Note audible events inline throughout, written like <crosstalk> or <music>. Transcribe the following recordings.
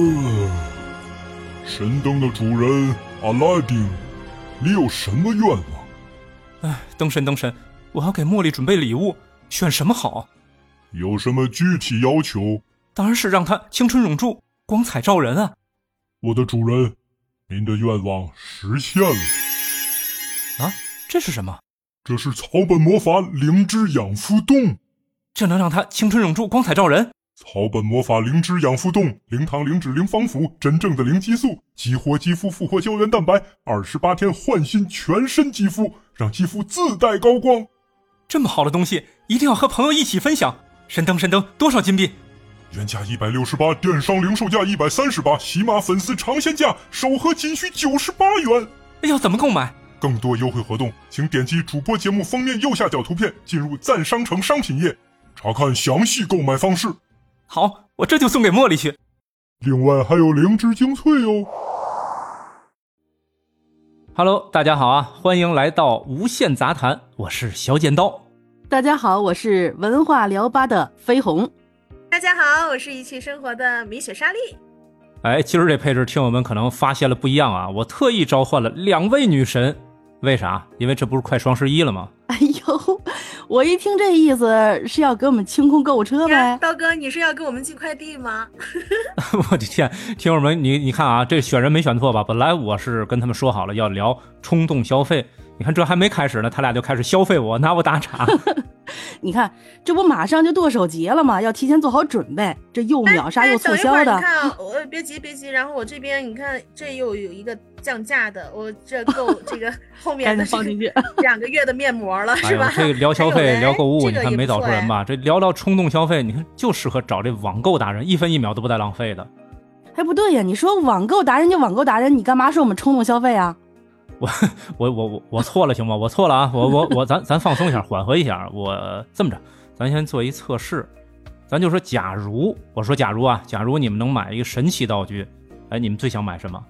呃，神灯的主人阿拉丁，你有什么愿望？哎，灯神灯神，我要给茉莉准备礼物，选什么好？有什么具体要求？当然是让她青春永驻，光彩照人啊！我的主人，您的愿望实现了。啊，这是什么？这是草本魔法灵芝养肤冻，这能让她青春永驻，光彩照人。草本魔法灵芝养肤冻，零糖、零脂、零防腐，真正的零激素，激活肌肤，复活胶原蛋白，二十八天焕新全身肌肤，让肌肤自带高光。这么好的东西，一定要和朋友一起分享。神灯神灯，多少金币？原价一百六十八，电商零售价一百三十八，喜马粉丝尝鲜价，首盒仅需九十八元。要怎么购买？更多优惠活动，请点击主播节目封面右下角图片，进入赞商城商品页，查看详细购买方式。好，我这就送给茉莉去。另外还有灵芝精粹哦。Hello，大家好啊，欢迎来到无限杂谈，我是小剪刀。大家好，我是文化聊吧的飞鸿。大家好，我是一起生活的米雪莎莉。哎，今儿这配置，听友们可能发现了不一样啊，我特意召唤了两位女神，为啥？因为这不是快双十一了吗？哎呦，我一听这意思是要给我们清空购物车呗。刀哥，你是要给我们寄快递吗？<laughs> 我的天，听友们，你你看啊，这选人没选错吧？本来我是跟他们说好了要聊冲动消费，你看这还没开始呢，他俩就开始消费我，拿我打岔。<laughs> 你看，这不马上就剁手节了吗？要提前做好准备。这又秒杀又促销的。你看，我 <laughs> 别急别急，然后我这边你看，这又有一个降价的，我这够 <laughs> 这个后面的放进去两个月的面膜了，是吧？这个聊消费聊购物，你看没找出人吧？这聊到冲动消费，你看就适合找这网购达人，一分一秒都不带浪费的。哎，不对呀，你说网购达人就网购达人，你干嘛说我们冲动消费啊？我我我我我错了行吗？我错了啊！我我我咱咱放松一下，缓和一下。我这么着，咱先做一测试，咱就说，假如我说假如啊，假如你们能买一个神奇道具，哎，你们最想买什么？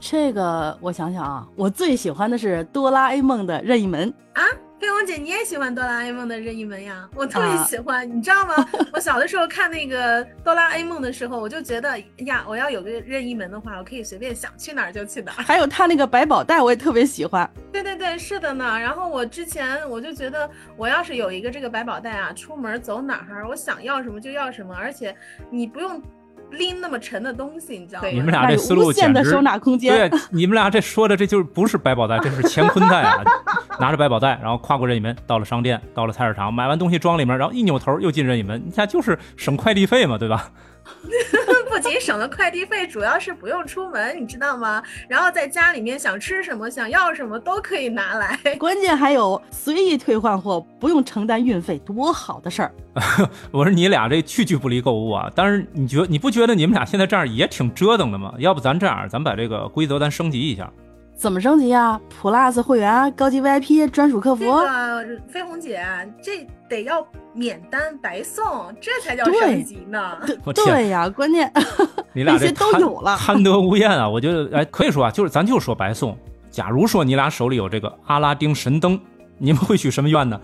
这个我想想啊，我最喜欢的是哆啦 A 梦的任意门啊。飞鸿姐，你也喜欢哆啦 A 梦的任意门呀？我特别喜欢，你知道吗？我小的时候看那个哆啦 A 梦的时候，我就觉得呀，我要有个任意门的话，我可以随便想去哪儿就去哪儿。还有他那个百宝袋，我也特别喜欢。对对对，是的呢。然后我之前我就觉得，我要是有一个这个百宝袋啊，出门走哪儿，我想要什么就要什么，而且你不用。拎那么沉的东西，你知道吗？你们俩这思路简直对，你们俩这说的这就是不是百宝袋，这是乾坤袋啊！<laughs> 拿着百宝袋，然后跨过任意门，到了商店，到了菜市场，买完东西装里面，然后一扭头又进任意门，你家就是省快递费嘛，对吧？<laughs> 不仅省了快递费，主要是不用出门，你知道吗？然后在家里面想吃什么、想要什么都可以拿来，<laughs> 关键还有随意退换货，不用承担运费，多好的事儿！<laughs> 我说你俩这句句不离购物啊！但是你觉你不觉得你们俩现在这样也挺折腾的吗？要不咱这样，咱把这个规则咱升级一下。怎么升级啊？Plus 会员、高级 VIP、专属客服。这个飞鸿姐，这得要免单白送，这才叫升级呢。对呀，关键 <laughs> 你俩这都有了，贪得无厌啊！我觉得，哎，可以说啊，就是咱就说白送。假如说你俩手里有这个阿拉丁神灯，你们会许什么愿呢？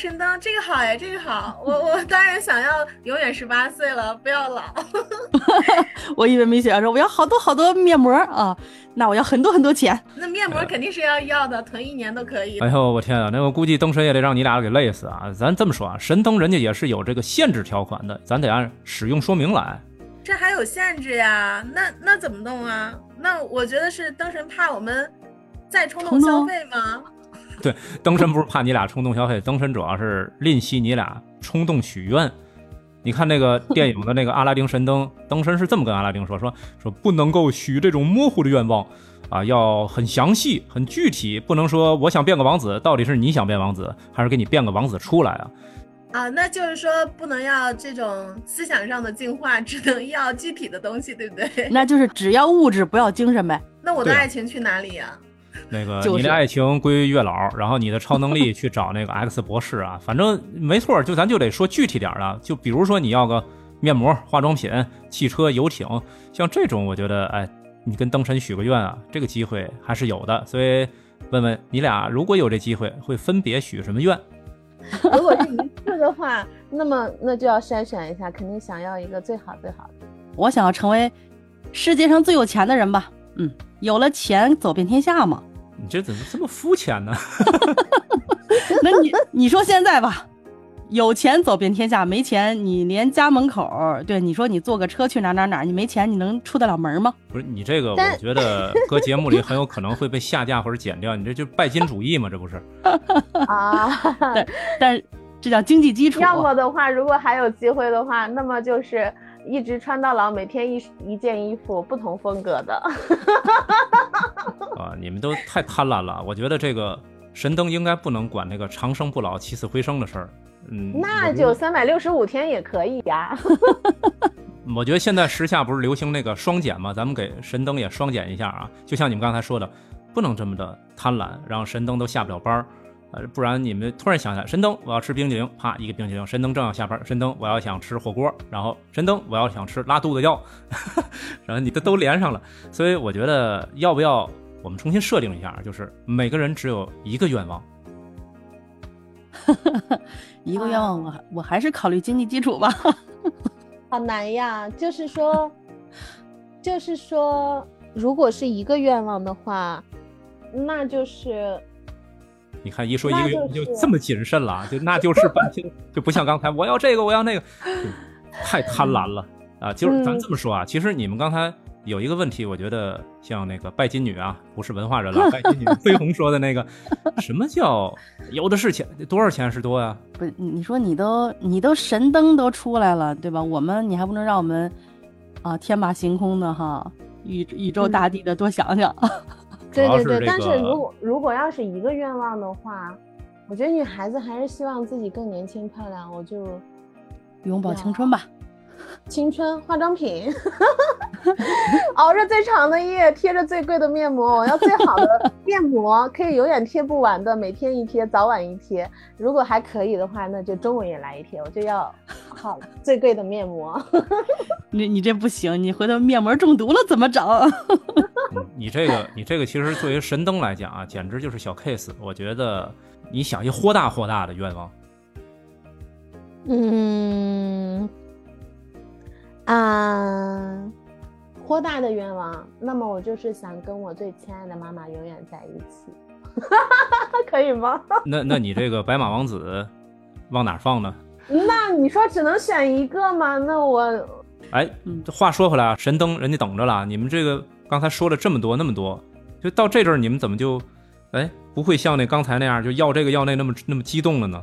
神灯，这个好呀，这个好。我我当然想要永远十八岁了，不要老。<laughs> 我以为米雪说我要好多好多面膜啊。那我要很多很多钱，那面膜肯定是要要的，囤一年都可以。哎呦，我天啊，那我估计灯神也得让你俩给累死啊！咱这么说啊，神灯人家也是有这个限制条款的，咱得按使用说明来。这还有限制呀？那那怎么弄啊？那我觉得是灯神怕我们再冲动消费吗？<laughs> 对，灯神不是怕你俩冲动消费，灯神主要是吝惜你俩冲动许愿。你看那个 <laughs> 电影的那个阿拉丁神灯，灯神是这么跟阿拉丁说：说说不能够许这种模糊的愿望，啊，要很详细、很具体，不能说我想变个王子，到底是你想变王子，还是给你变个王子出来啊？啊，那就是说不能要这种思想上的进化，只能要具体的东西，对不对？那就是只要物质，不要精神呗。那我的爱情去哪里呀？那个，你的爱情归月老，然后你的超能力去找那个 X 博士啊，反正没错，就咱就得说具体点了，就比如说你要个面膜、化妆品、汽车、游艇，像这种，我觉得，哎，你跟灯神许个愿啊，这个机会还是有的。所以问问你俩，如果有这机会，会分别许什么愿？如果是一次的话，那么那就要筛选一下，肯定想要一个最好最好的。我想要成为世界上最有钱的人吧。嗯，有了钱走遍天下嘛。你这怎么这么肤浅呢？<laughs> 那你你说现在吧，有钱走遍天下，没钱你连家门口，对你说你坐个车去哪哪哪，你没钱你能出得了门吗？不是你这个，我觉得搁节目里很有可能会被下架或者剪掉。你这就拜金主义嘛？这不是？<laughs> <laughs> 啊，但但这叫经济基础。要么的话，如果还有机会的话，那么就是一直穿到老，每天一一件衣服，不同风格的。<laughs> 啊，你们都太贪婪了。我觉得这个神灯应该不能管那个长生不老、起死回生的事儿。嗯，那就三百六十五天也可以呀。<laughs> 我觉得现在时下不是流行那个双减吗？咱们给神灯也双减一下啊！就像你们刚才说的，不能这么的贪婪，让神灯都下不了班儿。呃，不然你们突然想起来，神灯我要吃冰激凌，啪一个冰激凌，神灯正要下班，神灯我要想吃火锅，然后神灯我要想吃拉肚子药，<laughs> 然后你的都连上了。所以我觉得要不要我们重新设定一下，就是每个人只有一个愿望。<laughs> 一个愿望我还我还是考虑经济基础吧。<laughs> 好难呀，就是说，就是说，如果是一个愿望的话，那就是你看一说一个愿望就就这么谨慎了啊，就那就是半天，<laughs> 就不像刚才我要这个我要那个，太贪婪了啊！就是咱嗯这么说啊，其实你们刚才有一个问题，我觉得像那个拜金女啊，不是文化人了，<laughs> 拜金女飞鸿说的那个，什么叫有的是钱？多少钱是多呀、不是，你你说你都你都神灯都出来了，对吧？我们你还不能让我们啊天马行空的哈，宇宇宙大地的多想想。<laughs> <laughs> 对对对。但是如果如果要是一个愿望的话，我觉得女孩子还是希望自己更年轻漂亮，我就永葆青春吧。青春化妆品，熬着最长的夜，贴着最贵的面膜，我要最好的面膜，可以永远贴不完的，每天一贴，早晚一贴。如果还可以的话，那就中午也来一贴，我就要好最贵的面膜。你你这不行，你回头面膜中毒了怎么整？嗯，<laughs> 你这个你这个其实作为神灯来讲啊，简直就是小 case。我觉得你想一豁大豁大的愿望，嗯，啊，豁大的愿望，那么我就是想跟我最亲爱的妈妈永远在一起，<laughs> 可以吗？<laughs> 那那你这个白马王子往哪放呢？那你说只能选一个吗？那我哎，这话说回来啊，神灯人家等着了。你们这个刚才说了这么多那么多，就到这阵儿你们怎么就，哎，不会像那刚才那样就要这个要那那么那么激动了呢？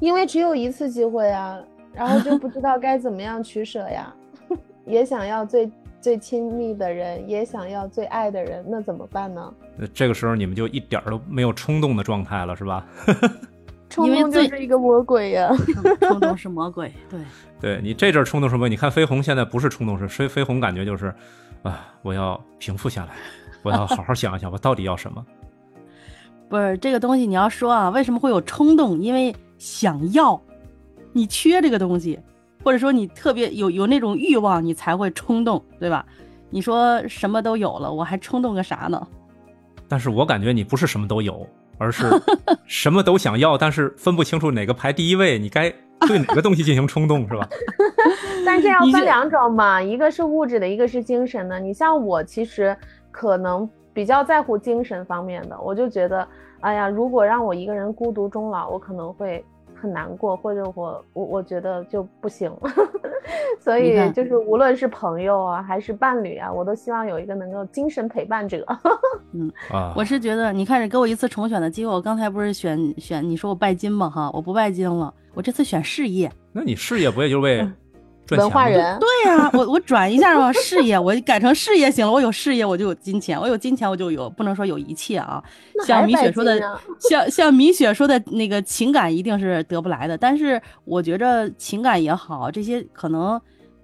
因为只有一次机会啊，然后就不知道该怎么样取舍呀，也想要最最亲密的人，也想要最爱的人，那怎么办呢？那这个时候你们就一点儿都没有冲动的状态了，是吧？<laughs> 冲动就是一个魔鬼呀。<laughs> 冲动是魔鬼，对。<laughs> 对你这阵儿冲动什么？你看飞鸿现在不是冲动，是飞飞鸿感觉就是，啊，我要平复下来，我要好好想一想，我到底要什么。不是这个东西，你要说啊，为什么会有冲动？因为想要，你缺这个东西，或者说你特别有有那种欲望，你才会冲动，对吧？你说什么都有了，我还冲动个啥呢？但是我感觉你不是什么都有，而是 <laughs> 什么都想要，但是分不清楚哪个排第一位，你该对哪个东西进行冲动，是吧？<laughs> 但这要分两种嘛，一个是物质的，一个是精神的。你像我，其实可能比较在乎精神方面的，我就觉得，哎呀，如果让我一个人孤独终老，我可能会很难过，或者我我我觉得就不行。<laughs> 所以就是无论是朋友啊，还是伴侣啊，我都希望有一个能够精神陪伴者。<laughs> 嗯，我是觉得，你看，给我一次重选的机会。我刚才不是选选你说我拜金吗？哈，我不拜金了，我这次选事业。那你事业不也就为文化？人，对呀、我我转一下嘛，事业，我改成事业行了。我有事业，我就有金钱；我有金钱，我就有不能说有一切啊。像米雪说的像像米雪说的那个情感一定是得不来的。但是我觉着情感也好，这些可能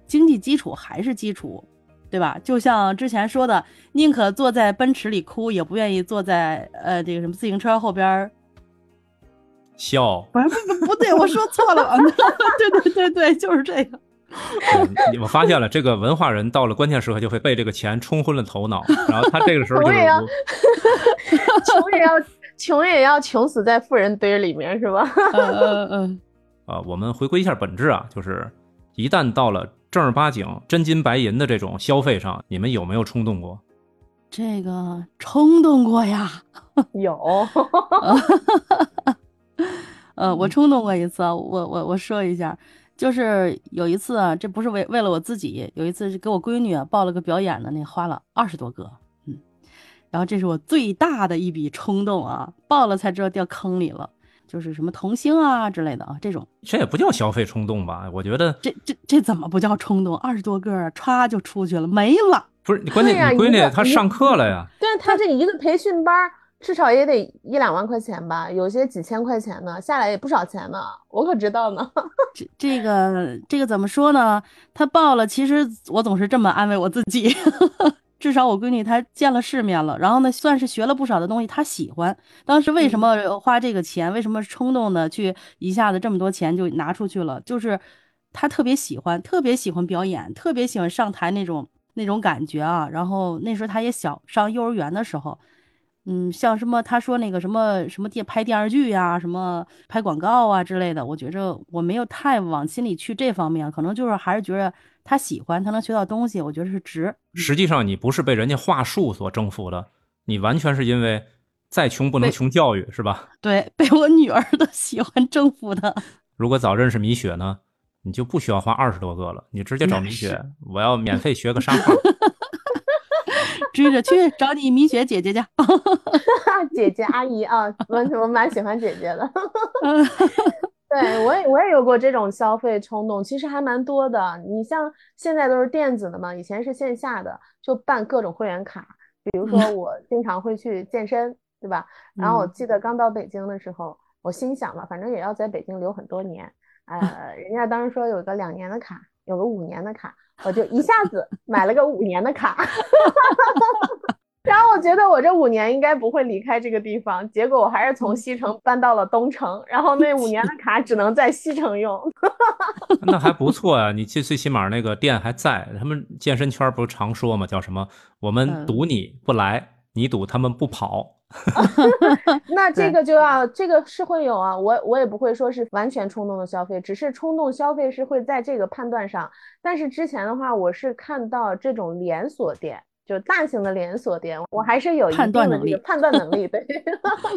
经济基础还是基础，对吧？就像之前说的，宁可坐在奔驰里哭，也不愿意坐在呃这个什么自行车后边。笑，<laughs> 不是不不不对，我说错了。<laughs> 对对对对，就是这个。<laughs> 嗯你我发现了，这个文化人到了关键时刻就会被这个钱冲昏了头脑，然后他这个时候就是我也要穷也要 <laughs> 穷也要穷死在富人堆里面，是吧？嗯 <laughs> 嗯嗯，啊，我们回归一下本质啊，就是一旦到了正儿八经真金白银的这种消费上，你们有没有冲动过？这个冲动过呀。有，呃，我冲动过一次啊，我我我说一下，就是有一次啊，这不是为为了我自己，有一次是给我闺女啊报了个表演的，那花了二十多个，嗯，然后这是我最大的一笔冲动啊，报了才知道掉坑里了，就是什么童星啊之类的啊，这种，这也不叫消费冲动吧？我觉得这这这怎么不叫冲动？二十多个啊，歘就出去了，没了。不是，关键你闺女她上课了呀，对她这一个培训班儿至少也得一两万块钱吧，有些几千块钱呢，下来也不少钱呢，我可知道呢。<laughs> 这这个这个怎么说呢？他报了，其实我总是这么安慰我自己，<laughs> 至少我闺女她见了世面了，然后呢，算是学了不少的东西，她喜欢。当时为什么花这个钱？为什么冲动的去一下子这么多钱就拿出去了？就是她特别喜欢，特别喜欢表演，特别喜欢上台那种那种感觉啊。然后那时候她也小，上幼儿园的时候。嗯，像什么他说那个什么什么电拍电视剧呀、什么拍广告啊之类的，我觉着我没有太往心里去这方面，可能就是还是觉得他喜欢，他能学到东西，我觉得是值。实际上你不是被人家话术所征服的，你完全是因为再穷不能穷教育，是吧？<laughs> 对，被我女儿的喜欢征服的。<laughs> 如果早认识米雪呢，你就不需要花二十多个了，你直接找米雪，我要免费学个沙画。<laughs> 追着去找你米雪姐姐去。<laughs> 姐姐阿姨啊，我我蛮喜欢姐姐的。<laughs> 对我也我也有过这种消费冲动，其实还蛮多的。你像现在都是电子的嘛，以前是线下的，就办各种会员卡。比如说我经常会去健身，对吧？然后我嗯记得刚到北京的时候，我心想嘛，反正也要在北京留很多年，呃，<laughs> 人家当时说有个两年的卡，有个五年的卡，我就一下子买了个五年的卡。<laughs> 然后我觉得我这五年应该不会离开这个地方，结果我还是从西城搬到了东城，然后那五年的卡只能在西城用。<laughs> 那还不错呀、你最最起码那个店还在。他们健身圈不是常说嘛，叫什么？我们嗯赌你不来，你赌他们不跑。<laughs> 那这个就要这个是会有啊，我我也不会说是完全冲动的消费，只是冲动消费是会在这个判断上。但是之前的话，我是看到这种连锁店，就大型的连锁店，我还是有一判定的断能力这个判断能力对。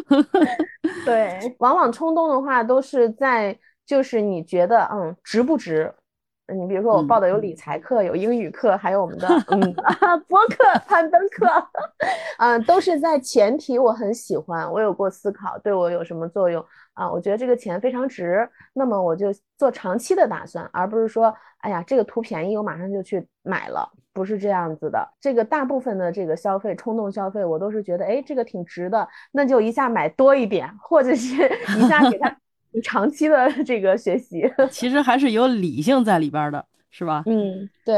<laughs> 对，往往冲动的话都是在就是你觉得嗯值不值。你比如说我嗯报的有理财课，有英语课，还有我们的 <laughs> 嗯播客、攀登课，嗯，都是在前提我很喜欢，我有过思考，对我有什么作用啊？我觉得这个钱非常值，那么我就做长期的打算，而不是说，哎呀，这个图便宜，我马上就去买了，不是这样子的。这个大部分的这个消费，冲动消费，我都是觉得，哎，这个挺值的，那就一下买多一点，或者是 <laughs> 一下给他长期的 <laughs> 这个学习。<laughs> 其实还是有理性在里边的，是吧？嗯，对，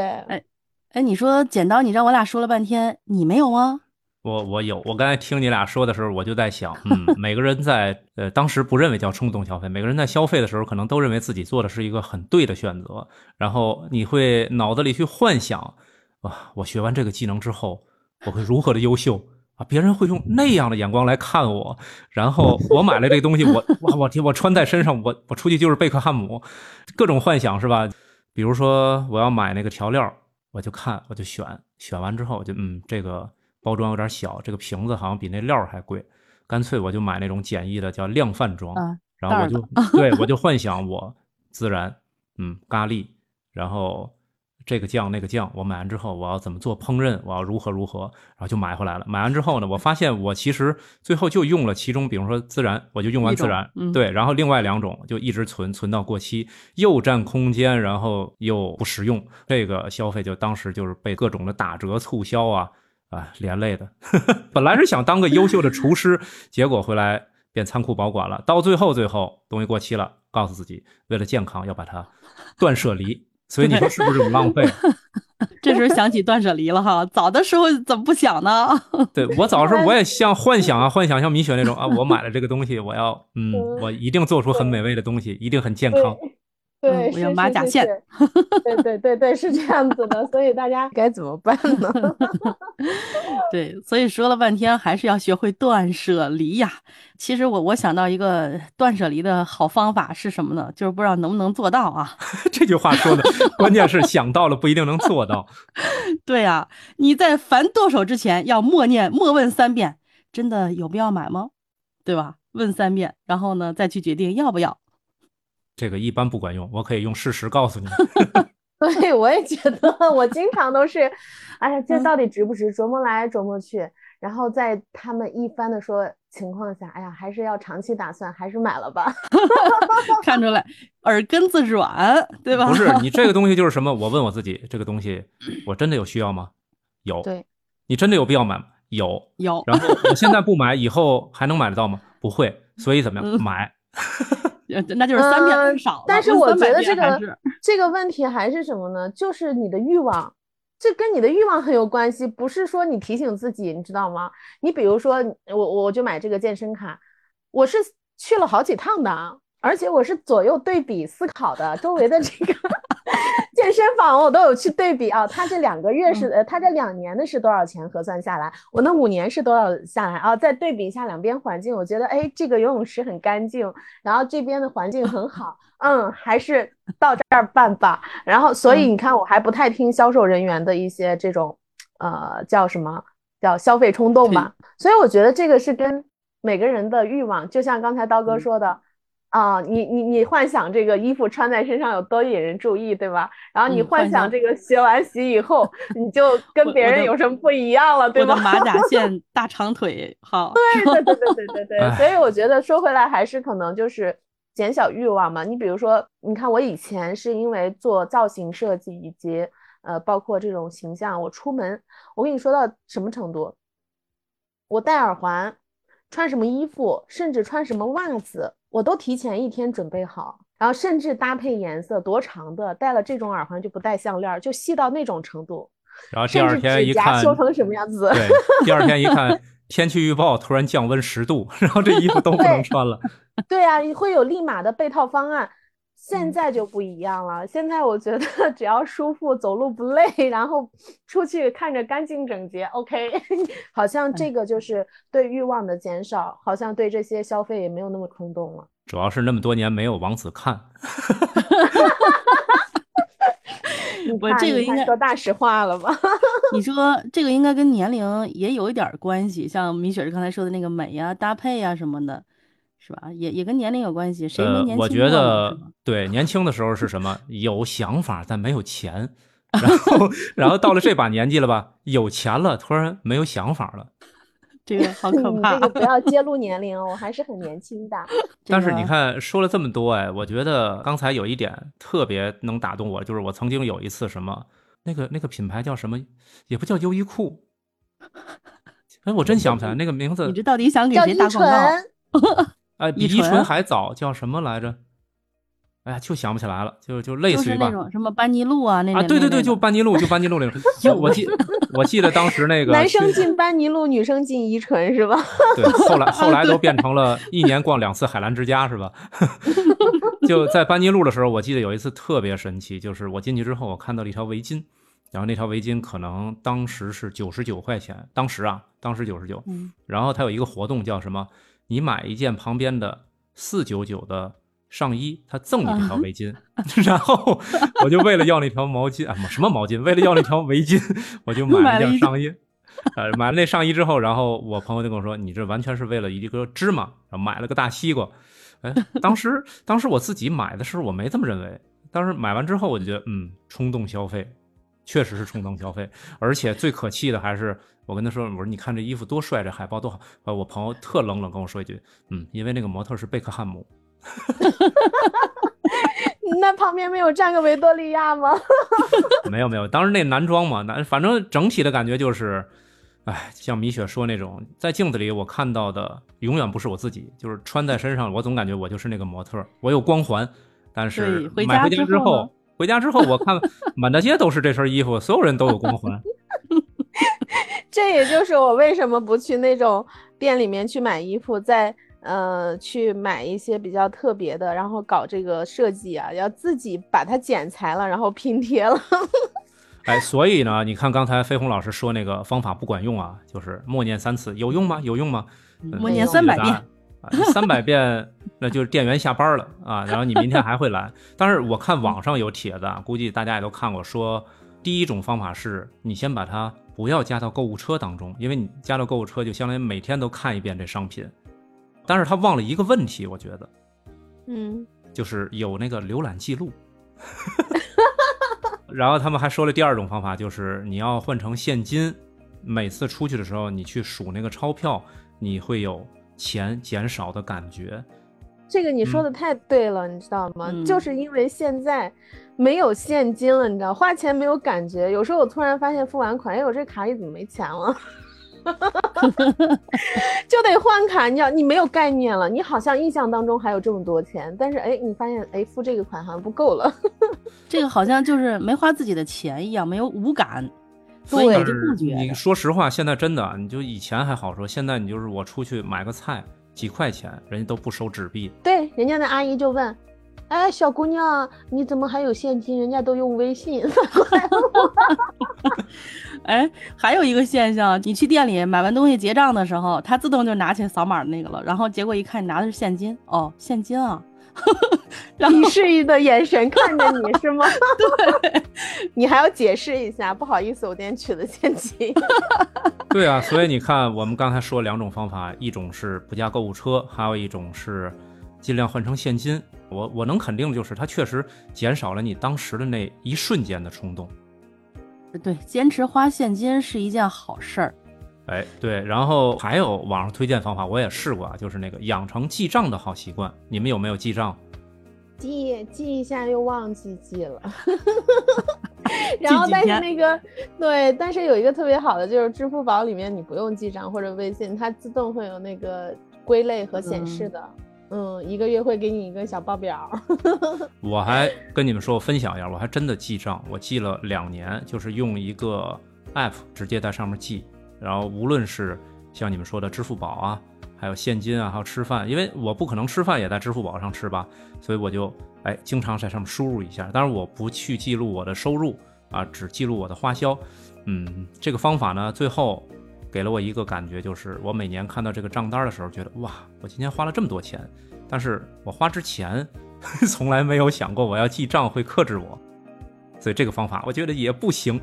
哎，你说剪刀，你让我俩说了半天，你没有吗？我我有，我刚才听你俩说的时候，我就在想，嗯，<laughs> 每个人在呃当时不认为叫冲动消费，每个人在消费的时候，可能都认为自己做的是一个很对的选择，然后你会脑子里去幻想，哇，我学完这个技能之后，我会如何的优秀啊？别人会用那样的眼光来看我，然后我买了这个东西，我哇，我天，我穿在身上，我我出去就是贝克汉姆，各种幻想是吧？比如说我要买那个调料，我就看，我就选，选完之后我就嗯，这个包装有点小，这个瓶子好像比那料还贵，干脆我就买那种简易的叫量贩装，啊然后我就 <laughs> 对我就幻想我孜然，嗯，咖喱，然后这个酱那个酱，我买完之后我要怎么做烹饪，我要如何如何，然后就买回来了。买完之后呢，我发现我其实最后就用了其中，比如说孜然，我就用完孜然，嗯对，然后另外两种就一直存存到过期，又占空间，然后又不实用。这个消费就当时就是被各种的打折促销啊啊连累的。<laughs> 本来是想当个优秀的厨师，结果回来变仓库保管了。到最后最后东西过期了，告诉自己为了健康要把它断舍离。所以你说是不是很浪费？<laughs> 这时候想起断舍离了哈，早的时候怎么不想呢？<laughs> 对我早时候我也像幻想啊，幻想像米雪那种啊，我买了这个东西，我要嗯，我一定做出很美味的东西，一定很健康。对，嗯我要是是是马甲线是 <laughs> 对对对对，是这样子的，所以大家该怎么办呢？<laughs> <laughs> 对，所以说了半天，还是要学会断舍离呀。其实我我想到一个断舍离的好方法是什么呢？就是不知道能不能做到啊。这句话说的，关键是想到了不一定能做到。对呀、你在凡剁手之前要默念默问三遍，真的有必要买吗？对吧？问三遍，然后呢再去决定要不要。这个一般不管用，我可以用事实告诉你。<laughs> 对，我也觉得，<laughs> 我经常都是，哎呀，这嗯到底值不值？琢磨来琢磨去，然后在他们一番的说情况下，哎呀，还是要长期打算，还是买了吧。<laughs> 看出来耳根子软，对吧？不是你这个东西就是什么？我问我自己，这个东西我真的有需要吗？有。对，你真的有必要买吗？有。有，然后我现在不买，以后还能买得到吗？不会。所以怎么样？嗯买。呃那就是三遍嗯问少了。但是我觉得这个这个问题还是什么呢？就是你的欲望，这跟你的欲望很有关系，不是说你提醒自己，你知道吗？你比如说，我我就买这个健身卡，我是去了好几趟的啊，而且我是左右对比思考的，周围的这个健身房我都有去对比啊，<laughs> 他这两个月是呃，他这两年的是多少钱核算下来，我那五年是多少下来啊？再对比一下两边环境，我觉得哎，这个游泳池很干净，然后这边的环境很好，<laughs> 嗯，还是到这儿办吧。然后，所以你看，我还不太听销售人员的一些这种，呃，叫什么叫消费冲动吧。所以我觉得这个是跟每个人的欲望，就像刚才刀哥说的。啊，你你你幻想这个衣服穿在身上有多引人注意，对吧？然后你幻想想这个学完习以后，<laughs> 你就跟别人有什么不一样了，对我的吧？马甲 <laughs> 线、大长腿，好，对对对对对对对，所以我觉得说回来还是可能就是减小欲望嘛。你比如说，你看我以前是因为做造型设计以及呃包括这种形象，我出门我跟你说到什么程度？我戴耳环，穿什么衣服，甚至穿什么袜子，我都提前一天准备好。然后甚至搭配颜色，多长的，戴了这种耳环就不戴项链儿，就细到那种程度，然后第二天一看，修成什么样子。对，第二天一看天气预报突然降温十度，<laughs> 然后这衣服都不能穿了。对啊、会有立马的备套方案。现嗯在就不一样了，现在我觉得 <laughs> 只要舒服，走路不累，然后出去看着干净整洁，OK，<laughs> 好像这个就是对欲望的减少，好像对这些消费也没有那么冲动了。主要是那么多年没有王子看，<laughs> 你看你我这个应该说大实话了吧？你说这个应该跟年龄也有一点儿关系，像米雪儿刚才说的那个美呀、搭配呀、什么的，是吧？也也跟年龄有关系。谁年，轻我觉得对年轻的时候是什么？<laughs> 有想法但没有钱，然后然后到了这把年纪了吧，有钱了，突然没有想法了。这个好可你怕。这个不要 <laughs> 揭露年龄哦，我还是很年轻的。<laughs> 但是你看说了这么多，哎，我觉得刚才有一点特别能打动我，就是我曾经有一次什么那个那个品牌叫什么，也不叫优衣库，哎，我真想不起来那个名字你，这到底想给谁打广告？纯，哎，比依纯还早，叫什么来着？哎呀，就想不起来了，就就类就是那似于吧。种什么班尼路啊，那啊，对对对，就班尼路，就班尼路那种。<laughs> 我我记我记得当时那个男生进班尼路，女生进依纯是吧？对，后来后来 <laughs> 都变成了一年逛两次海澜之家是吧？<laughs> 就在班尼路的时候，我记得有一次特别神奇，就是我进去之后，我看到了一条围巾，然后那条围巾可能当时是九十九块钱，当时啊，当时九十九，嗯，然后它有一个活动叫什么？你买一件旁边的四九九的上衣，他赠你这条围巾。<laughs> 然后我就为了要那条毛巾啊，什么毛巾？为了要那条围巾，我就买了一一件上衣。呃，买了那上衣之后，然后我朋友就跟我说：“你这完全是为了一个芝麻，然后买了个大西瓜。”哎，当时当时我自己买的时候，我没这么认为。当时买完之后，我就觉得，嗯，冲动消费，确实是冲动消费。而且最可气的还是，我跟他说：“我说你看这衣服多帅，这海报多好。”呃，我朋友特冷冷跟我说一句：“嗯，因为那个模特是贝克汉姆。<laughs> ”那旁边没有站个维多利亚吗？<laughs> 没有没有，当时那男装嘛，男反正整体的感觉就是，哎，像米雪说那种，在镜子里我看到的永远不是我自己，就是穿在身上，我总感觉我就是那个模特，我有光环，但是买回家之后回家之后我看 <laughs> 满大街都是这身衣服，所有人都有光环。<laughs> 这也就是我为什么不去那种店里面去买衣服，在呃，去买一些比较特别的，然后搞这个设计啊，要自己把它剪裁了，然后拼贴了。<laughs> 哎，所以呢，你看刚才飞鸿老师说那个方法不管用啊，就是默念三次，有用吗？有用吗？嗯默念300遍啊，三百遍，那就是店员下班了啊，然后你明天还会来。但是我看网上有帖子，啊，估计大家也都看过，说第一种方法是你先把它不要加到购物车当中，因为你加到购物车就相当于每天都看一遍这商品。但是他忘了一个问题，我觉得嗯，就是有那个浏览记录。<laughs> 然后他们还说了第二种方法，就是你要换成现金，每次出去的时候你去数那个钞票，你会有钱减少的感觉。这个你说嗯的太对了，你知道吗？嗯就是因为现在没有现金了，你知道，花钱没有感觉。有时候我突然发现付完款，哎，我这卡里怎么没钱了？<laughs> 就得换卡，你知道，你没有概念了，你好像印象当中还有这么多钱，但是哎，你发现哎，付这个款好像不够了。这个好像就是没花自己的钱一样，没有无感，所以对你就不觉。说实话，现在真的，你就以前还好说，现在你就是我出去买个菜几块钱，人家都不收纸币。对，人家那阿姨就问。哎，小姑娘，你怎么还有现金？人家都用微信。<laughs> 哎，还有一个现象，你去店里买完东西结账的时候，他自动就拿起扫码那个了，然后结果一看你拿的是现金，哦，现金啊，<laughs> 鄙视意的眼神看着你是吗？<laughs> 对，<laughs> 你还要解释一下，不好意思，我今天取了现金。<laughs> 对啊，所以你看，我们刚才说两种方法，一种是不加购物车，还有一种是尽量换成现金。我我能肯定的就是，它确实减少了你当时的那一瞬间的冲动。对，坚持花现金是一件好事儿。哎，对，然后还有网上推荐方法，我也试过啊，就是那个养成记账的好习惯。你们有没有记账？记记一下又忘记记了。<laughs> 然后，但是那个对，但是有一个特别好的，就是支付宝里面你不用记账或者微信，它自动会有那个归类和显示的。嗯一个月会给你一个小报表。<laughs> 我还跟你们说，我分享一下，我还真的记账，我记了两年，就是用一个 app 直接在上面记，然后无论是像你们说的支付宝啊，还有现金啊，还有吃饭，因为我不可能吃饭也在支付宝上吃吧，所以我就哎经常在上面输入一下，当然我不去记录我的收入啊，只记录我的花销。嗯，这个方法呢，最后给了我一个感觉，就是我每年看到这个账单的时候，觉得哇，我今天花了这么多钱，但是我花之前 <laughs> 从来没有想过我要记账会克制我，所以这个方法我觉得也不行。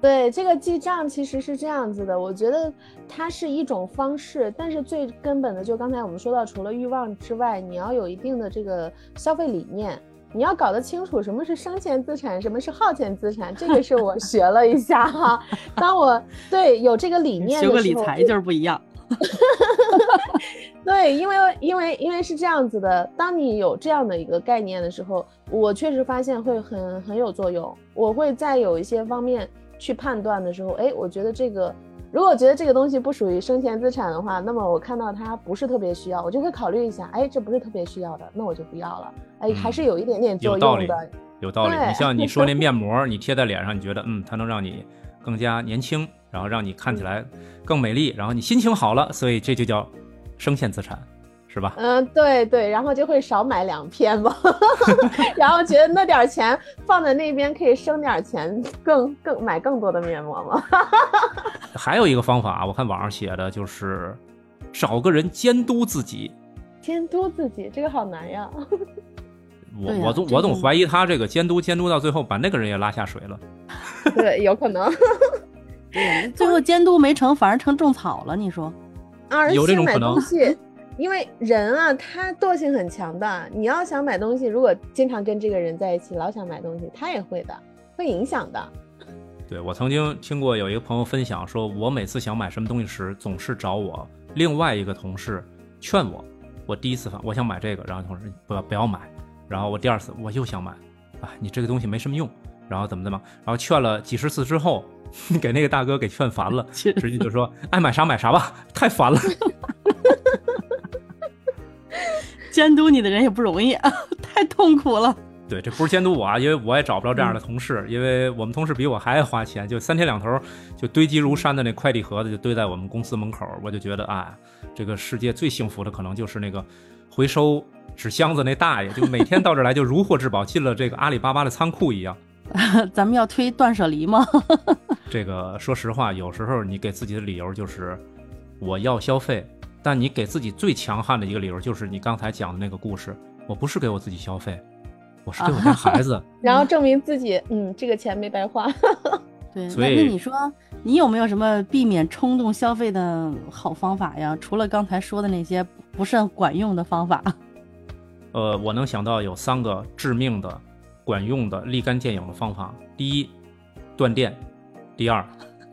对，这个记账其实是这样子的，我觉得它是一种方式，但是最根本的就刚才我们说到，除了欲望之外，你要有一定的这个消费理念，你要搞得清楚什么是生前资产，什么是耗钱资产，这个是我学了一下哈。当我对有这个理念学的时候，个理财就是不一样。<laughs> 对，因为因为因为是这样子的，当你有这样的一个概念的时候，我确实发现会很很有作用。我会在有一些方面去判断的时候，哎，我觉得这个，如果觉得这个东西不属于生前资产的话，那么我看到它不是特别需要，我就会考虑一下，哎，这不是特别需要的，那我就不要了。哎，还是有一点点作有道理用的。有道理。你像你说那面膜，<laughs> 你贴在脸上，你觉得嗯，它能让你更加年轻，然后让你看起来更美丽，然后你心情好了，所以这就叫生前资产，是吧？嗯，对对，然后就会少买两片吧，<laughs> 然后觉得那点钱放在那边可以省点钱，更更买更多的面膜嘛。<laughs> 还有一个方法，我看网上写的就是找个人监督自己。监督自己，这个好难呀。我 <laughs> 我总我总怀疑他这个监督监督到最后把那个人也拉下水了。对，有可能。对，最后监督没成，反而成种草了。你说？而有这种可能东西，因为人啊，他惰性很强的。你要想买东西，如果经常跟这个人在一起，老想买东西，他也会的，会影响的。对我曾经听过有一个朋友分享说，我每次想买什么东西时，总是找我另外一个同事劝我。我第一次反我想买这个，然后同事不要不要买，然后我第二次我又想买，啊，你这个东西没什么用，然后怎么怎么，然后劝了几十次之后，<laughs> 给那个大哥给劝烦了，<laughs> 其直接就说爱买啥买啥吧，太烦了。监督你的人也不容易，<laughs> 太痛苦了。对，这不是监督我啊，因为我也找不着这样的同事，因为我们同事比我还爱花钱，就三天两头就堆积如山的那快递盒子就堆在我们公司门口，我就觉得啊，这个世界最幸福的可能就是那个回收纸箱子那大爷，就每天到这儿来就如获至宝，进了这个阿里巴巴的仓库一样。<laughs> 咱们要推断舍离吗？<laughs> 这个说实话，有时候你给自己的理由就是我要消费，但你给自己最强悍的一个理由就是你刚才讲的那个故事，我不是给我自己消费，我是给我家孩子。<laughs> 然后证明自己，嗯，这个钱没白花。<laughs> 对，所以你说你有没有什么避免冲动消费的好方法呀？除了刚才说的那些不甚管用的方法，<laughs> 呃，我能想到有三个致命的、管用的、立竿见影的方法：第一，断电；第二，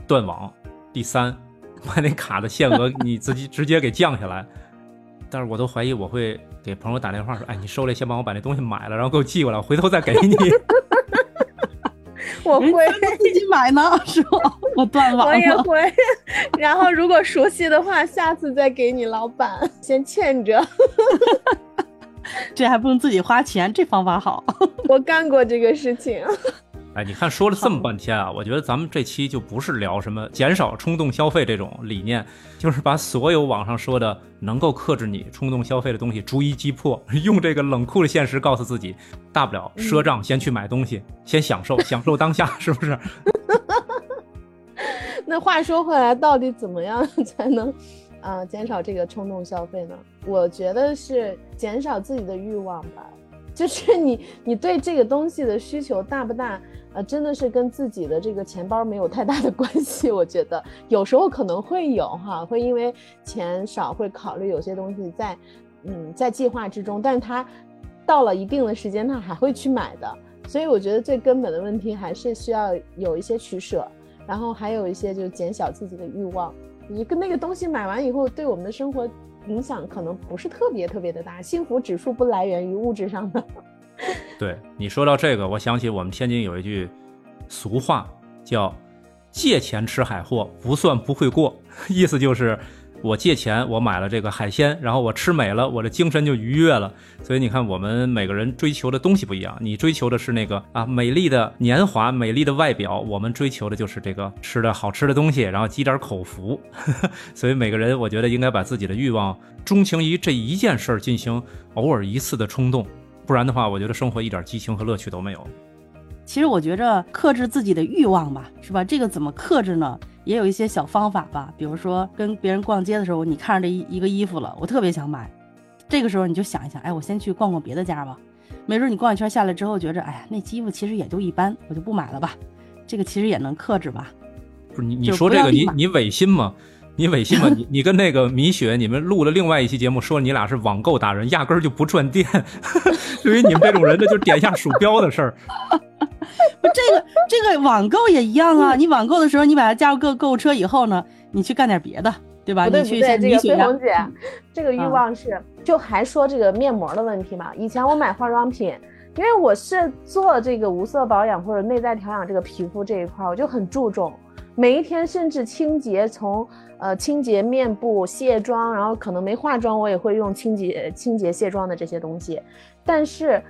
断网；第三，把那卡的限额你自己直接给降下来。但是我都怀疑我会给朋友打电话说：“哎，你收了，先帮我把那东西买了，然后给我寄过来，我回头再给你。<laughs> 我会，自己买呢 <laughs> 是吧？我断网了我也了。会。<laughs> 然后如果熟悉的话，下次再给你老板，先欠着。这还不用自己花钱，这方法好。我干过这个事情。哎，你看说了这么半天啊，我觉得咱们这期就不是聊什么减少冲动消费这种理念，就是把所有网上说的能够克制你冲动消费的东西逐一击破，用这个冷酷的现实告诉自己，大不了赊账先去买东西，先享受享受当下，是不是？<laughs> 那话说回来，到底怎么样才能，啊、减少这个冲动消费呢？我觉得是减少自己的欲望吧，就是你你对这个东西的需求大不大，呃，真的是跟自己的这个钱包没有太大的关系。我觉得有时候可能会有哈，会因为钱少会考虑有些东西在，嗯，在计划之中，但是他到了一定的时间，他还会去买的。所以我觉得最根本的问题还是需要有一些取舍。然后还有一些就是减小自己的欲望。一个那个东西买完以后，对我们的生活影响可能不是特别特别的大，幸福指数不来源于物质上的。对你说到这个，我想起我们天津有一句俗话，叫“借钱吃海货，不算不会过”，<laughs> 意思就是我借钱，我买了这个海鲜，然后我吃美了，我的精神就愉悦了。所以你看，我们每个人追求的东西不一样，你追求的是那个啊美丽的年华、美丽的外表，我们追求的就是这个吃的好吃的东西，然后积点口福。<laughs> 所以每个人，我觉得应该把自己的欲望钟情于这一件事儿，进行偶尔一次的冲动。不然的话，我觉得生活一点激情和乐趣都没有。其实我觉着克制自己的欲望吧，是吧？这个怎么克制呢？也有一些小方法吧。比如说跟别人逛街的时候，你看着这一一个衣服了，我特别想买，这个时候你就想一想，哎，我先去逛逛别的家吧。没准你逛一圈下来之后，觉着，哎呀，那衣服其实也就一般，我就不买了吧。这个其实也能克制吧。不是你你说这个，你你违心吗？你违心吗？你你跟那个米雪，你们录了另外一期节目，说你俩是网购达人，压根儿就不赚店。<laughs> 对于你们这种人，这就是点一下鼠标的事儿。<laughs> 不，这个这个网购也一样啊。你网购的时候，你把它加入购购物车以后呢，你去干点别的，对吧？不对不对，你去像这个飞鸿姐，这个欲啊望是，就还说这个面膜的问题嘛。以前我买化妆品，因为我是做这个无色保养或者内在调养这个皮肤这一块儿，我就很注重每一天，甚至清洁从呃清洁面部、卸妆，然后可能没化妆我也会用清洁清洁卸妆的这些东西，但是。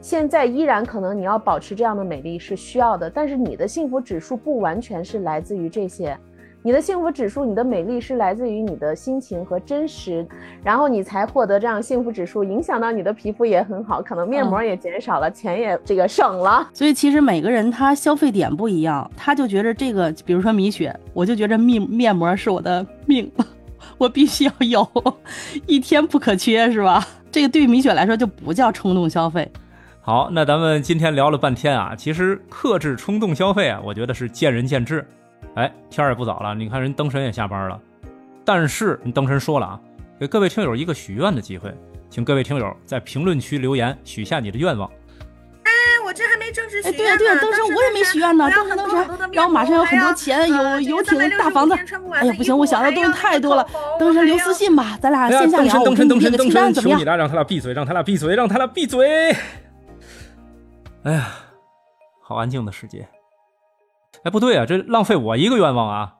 现在依然可能你要保持这样的美丽是需要的，但是你的幸福指数不完全是来自于这些，你的幸福指数、你的美丽是来自于你的心情和真实，然后你才获得这样幸福指数，影响到你的皮肤也很好，可能面膜也减少了，钱也这个省了。所以其实每个人他消费点不一样，他就觉着这个，比如说米雪，我就觉着面面膜是我的命，<laughs> 我必须要有，一天不可缺，是吧？这个对于米雪来说就不叫冲动消费。好，那咱们今天聊了半天啊，其实克制冲动消费啊，我觉得是见仁见智。哎，天儿也不早了，你看人灯神也下班了，但是你灯神说了啊，给各位听友一个许愿的机会，请各位听友在评论区留言许下你的愿望。哎，我这还没正式许哎，愿呢。对呀、对呀、灯神我也没许愿呢，灯神灯神，然后马上有很多钱，有游艇、大房子。哎呀，不行，我想的东西太多了。灯神留私信吧，咱俩线下聊。灯神，灯神，灯神，求你？了，让他俩闭嘴，让他俩闭嘴，让他俩闭嘴。哎呀，好安静的世界。哎，不对啊，这浪费我一个愿望啊！